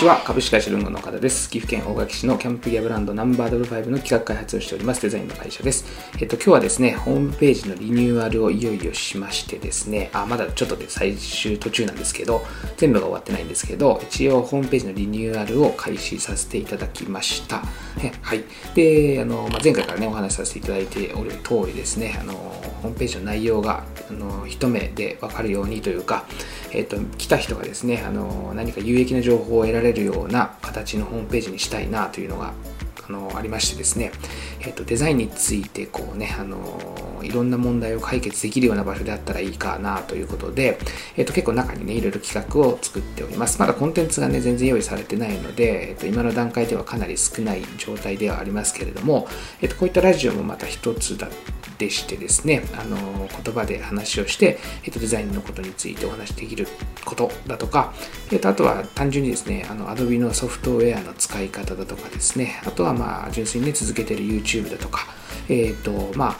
ちは。株式会社ルンゴの岡田です。岐阜県大垣市のキャンプギアブランドナンバードル5の企画開発をしております。デザインの会社です。えっと今日はですねホームページのリニューアルをいよいよしましてですね。あまだちょっとで最終途中なんですけど全部が終わってないんですけど一応ホームページのリニューアルを開始させていただきました。はい。であの、まあ、前回からねお話しさせていただいておる通りですねあのホームページの内容があの一目で分かるようにというか、えっと、来た人がですねあの何か有益な情報を得られるような形のホームページにしたいなというのがあのありましてですね、えっと、デザインについてこうねあのいろんな問題を解決できるような場所であったらいいかなということで、えっと、結構中にねいろいろ企画を作っております。まだコンテンツがね全然用意されてないので、えっと、今の段階ではかなり少ない状態ではありますけれども、えっと、こういったラジオもまた一つだでしてですね、あの言葉で話をして、えっと、デザインのことについてお話しできることだとか、えっと、あとは単純にですね、あの Adobe のソフトウェアの使い方だとかですね、あとはまあ純粋にね、続けてる YouTube だとか、えっと、まあ、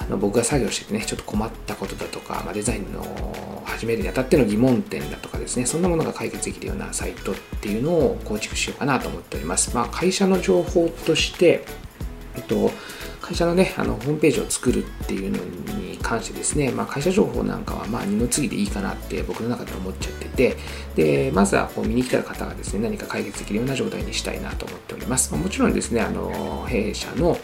あの僕が作業しててね、ちょっと困ったことだとか、まあ、デザインの始めるにあたっての疑問点だとかですね、そんなものが解決できるようなサイトっていうのを構築しようかなと思っております。まあ、会社の情報として、えっと、会社のね、あのホームページを作るっていうのに関してですね、まあ、会社情報なんかはまあ二の次でいいかなって僕の中で思っちゃってて、で、まずはこう見に来た方がですね、何か解決できるような状態にしたいなと思っております。まあ、もちろんですね、あの、弊社の、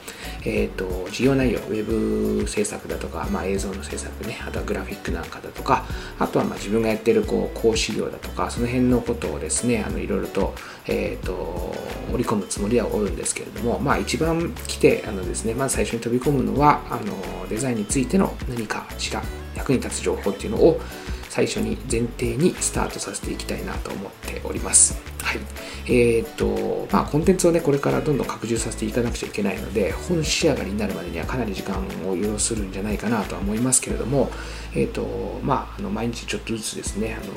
えっ、ー、と、事業内容、ウェブ制作だとか、まあ、映像の制作ね、あとはグラフィックなんかだとか、あとはまあ自分がやってるこう講師業だとか、その辺のことをですね、あのいろいろと、えっ、ー、と、織り込むつもりはおるんですけれども、まあ一番来て、あのですね、まず最初に飛び込むのはあのデザインについての何かしら役に立つ情報っていうのを最初に前提にスタートさせていきたいなと思っております。はい。えっ、と、まあ、コンテンツをね、これからどんどん拡充させていかなくちゃいけないので、本仕上がりになるまでにはかなり時間を要するんじゃないかなとは思いますけれども、えっ、と、まあ、あの毎日ちょっとずつですね、あの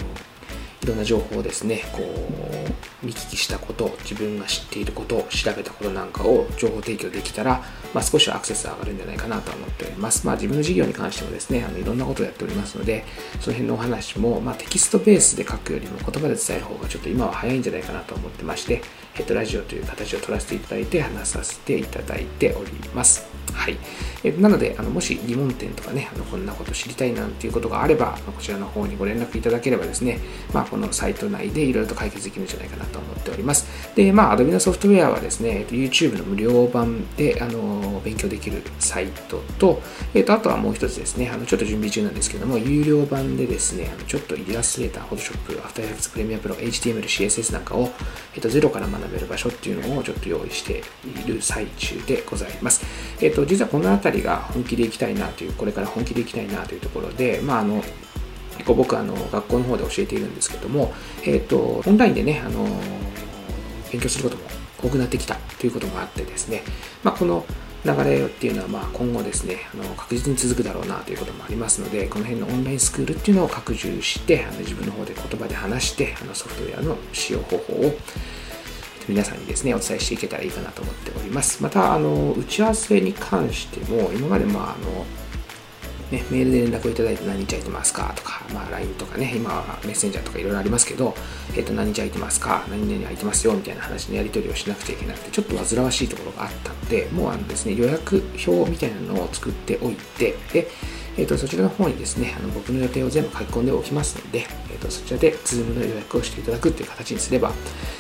いろんな情報をですね、こう、見聞きしたこと、自分が知っていること、調べたことなんかを情報提供できたら、まあ、少しはアクセス上がるんじゃないかなと思っております。まあ、自分の事業に関してもですね、あのいろんなことをやっておりますので、その辺のお話も、まあ、テキストベースで書くよりも言葉で伝える方がちょっと今は早いんじゃないかなと思ってまして、えっと、ラジオという形を取らせていただいて話させていただいております。はい。えなので、あのもし疑問点とかね、あのこんなこと知りたいなんていうことがあれば、こちらの方にご連絡いただければですね、まあ、このサイト内でいろいろと解決できるんじゃないかなと思っております。で、まあ、Adobe のソフトウェアはですね、YouTube の無料版であの勉強できるサイトと、えっと、あとはもう一つですね、あのちょっと準備中なんですけども、有料版でですね、あのちょっとイラストレーター、Photoshop、After Effects Premiere Pro、HTML、CSS なんかを、えっと、ゼロから学べる場所っていうのをちょっと用意している最中でございます。えっと、実はこのあたりが本気でいきたいなという、これから本気でいきたいなというところで、まあ、あの、結構僕あの学校の方で教えているんですけども、えっ、と、オンラインでね、あの、勉強することも多くなってきたということもあってですね、まあ、この流れっていうのはまあ今後ですねあの確実に続くだろうなということもありますのでこの辺のオンラインスクールっていうのを拡充してあの自分の方で言葉で話してあのソフトウェアの使用方法を皆さんにですねお伝えしていけたらいいかなと思っております。またあの打ち合わせに関しても今までまああのね、メールで連絡をいただいて何日空いてますかとか、まあ、LINE とかね、今はメッセンジャーとかいろいろありますけど、えっ、ー、と、何日空いてますか何々空いてますよみたいな話のやり取りをしなくちゃいけなくて、ちょっと煩わしいところがあったので、もうあのですね、予約表みたいなのを作っておいて、で、えーと、そちらの方にですね、あの僕の予定を全部書き込んでおきますので、えーと、そちらで Zoom の予約をしていただくという形にすれば、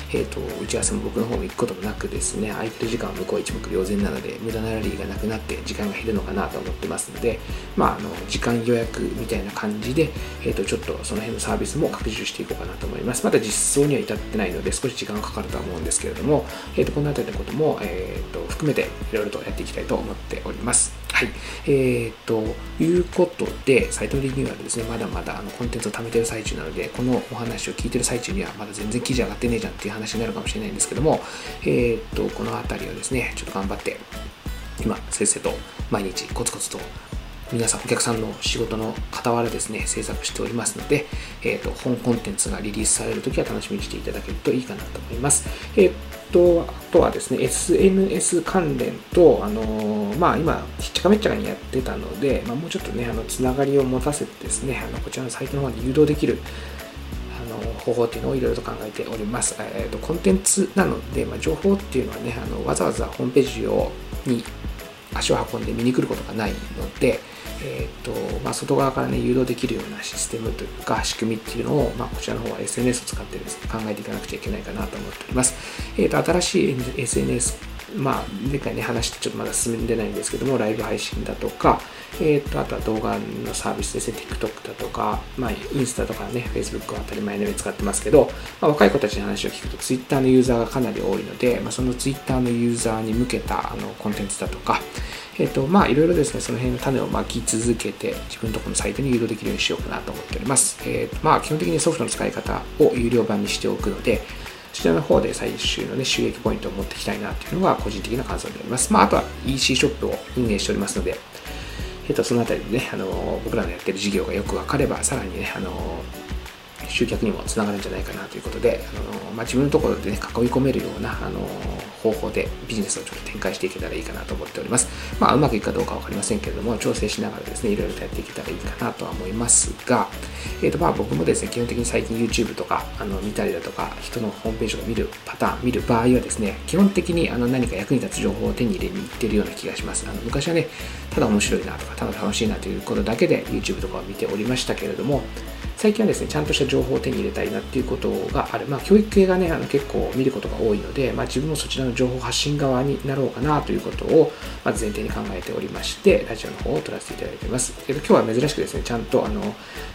えーと、打ち合わせも僕の方も行くこともなくですね、空いてる時間は向こう一目瞭然なので、無駄なラリーがなくなって時間が減るのかなと思ってますので、まあ、あの時間予約みたいな感じで、えー、とちょっとその辺のサービスも拡充していこうかなと思います。まだ実装には至ってないので、少し時間がかかるとは思うんですけれども、えー、とこの辺りのことも、えー、と含めていろいろとやっていきたいと思っております。はい。えー、ということで、サイトリニューアルですね、まだまだあのコンテンツを貯めてる最中なので、このお話を聞いてる最中にはまだ全然記事上がってねえじゃんっていう話になるかもしれないんですけども、えー、っと、この辺りをですね、ちょっと頑張って、今、先生と毎日コツコツと皆さん、お客さんの仕事の傍らですね、制作しておりますので、えっ、と、本コンテンツがリリースされるときは楽しみにしていただけるといいかなと思います。えっ、と、あとはですね、SNS 関連と、あのまあ、今、しっちゃかめっちゃかにやってたので、まあ、もうちょっとね、あの、つながりを持たせてですね、あの、こちらのサイトの方に誘導できる方法っていうのをいろいろと考えております。えーと、コンテンツなので、まあ、情報っていうのはねあのわざわざホームページをに足を運んで見に来ることがないので、えーとまあ、外側から、ね、誘導できるようなシステムというか仕組みっていうのを、まあ、こちらの方は SNS を使ってです、ね、考えていかなくちゃいけないかなと思っております。えーと、新しい SNS まあ、前回ね、話してちょっとまだ進んでないんですけども、ライブ配信だとか、えーと、あとは動画のサービスですね、TikTok だとか、まあ、インスタとかね、Facebook は当たり前のように使ってますけど、まあ、若い子たちの話を聞くと、Twitter のユーザーがかなり多いので、まあ、その Twitter のユーザーに向けたあのコンテンツだとか、えっ、ー、と、まあ、いろいろですね、その辺の種をまき続けて、自分とこのサイトに誘導できるようにしようかなと思っております。えっ、ー、と、まあ、基本的にソフトの使い方を有料版にしておくので、そちらの方で最終のね、収益ポイントを持っていきたいなというのが個人的な感想になります。まあ、あとは EC ショップを運営しておりますので、えっ、と、そのあたりでね、あの、僕らのやってる事業がよくわかれば、さらにね、あの、集客にもつながるんじゃないかなということで、あのまあ、自分のところで、ね、囲い込めるようなあの方法でビジネスをちょっと展開していけたらいいかなと思っております。まあ、うまくいくかどうか分かりませんけれども、調整しながらですね、いろいろとやっていけたらいいかなとは思いますが、えー、とまあ僕もですね、基本的に最近 YouTube とかあの見たりだとか、人のホームページを見るパターン、見る場合はですね、基本的にあの何か役に立つ情報を手に入れに行ってるような気がします。あの昔はね、ただ面白いなとか、ただ楽しいなということだけで YouTube とかを見ておりましたけれども、最近はですね、ちゃんとした情報を手に入れたいなっていうことがある。まあ、教育系がね、あの結構見ることが多いので、まあ、自分もそちらの情報発信側になろうかなということを、まず前提に考えておりまして、ラジオの方を撮らせていただいています。けど今日は珍しくですね、ちゃんとあの、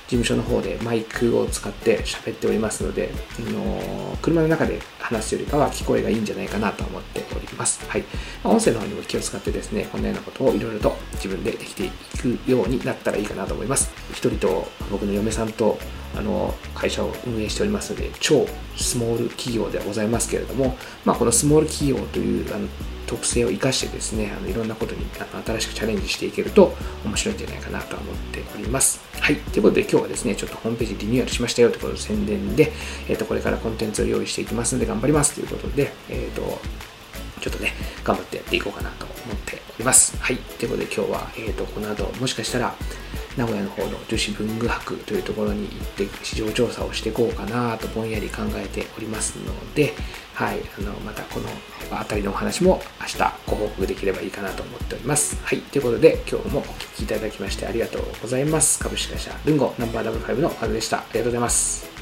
事務所の方でマイクを使って喋っておりますので、あの車の中で話すよりかは聞こえがいいんじゃないかなと思っております。はい。まあ、音声の方にも気を使ってですね、こんなようなことをいろいろと自分でできていくようになったらいいかなと思います。一人と僕の嫁さんとあの会社を運営しておりますので、超スモール企業ではございますけれども、まあ、このスモール企業というあの特性を生かしてですね、あのいろんなことにあの新しくチャレンジしていけると面白いんじゃないかなと思っております。はい。ということで今日はですね、ちょっとホームページリニューアルしましたよということで宣伝で、えっ、ー、と、これからコンテンツを用意していきますので頑張りますということで、えっ、ー、と、ちょっとね、頑張ってやっていこうかなと思っております。はい。ということで今日は、えっ、ー、と、この後、もしかしたら、名古屋の方の女子文具博というところに行って市場調査をしていこうかなとぼんやり考えておりますので、はい、あのまたこの辺りのお話も明日ご報告できればいいかなと思っております。はい、ということで今日もお聴きいただきましてありがとうございます。株式会社ルンゴナンバーダブル5のファズでした。ありがとうございます。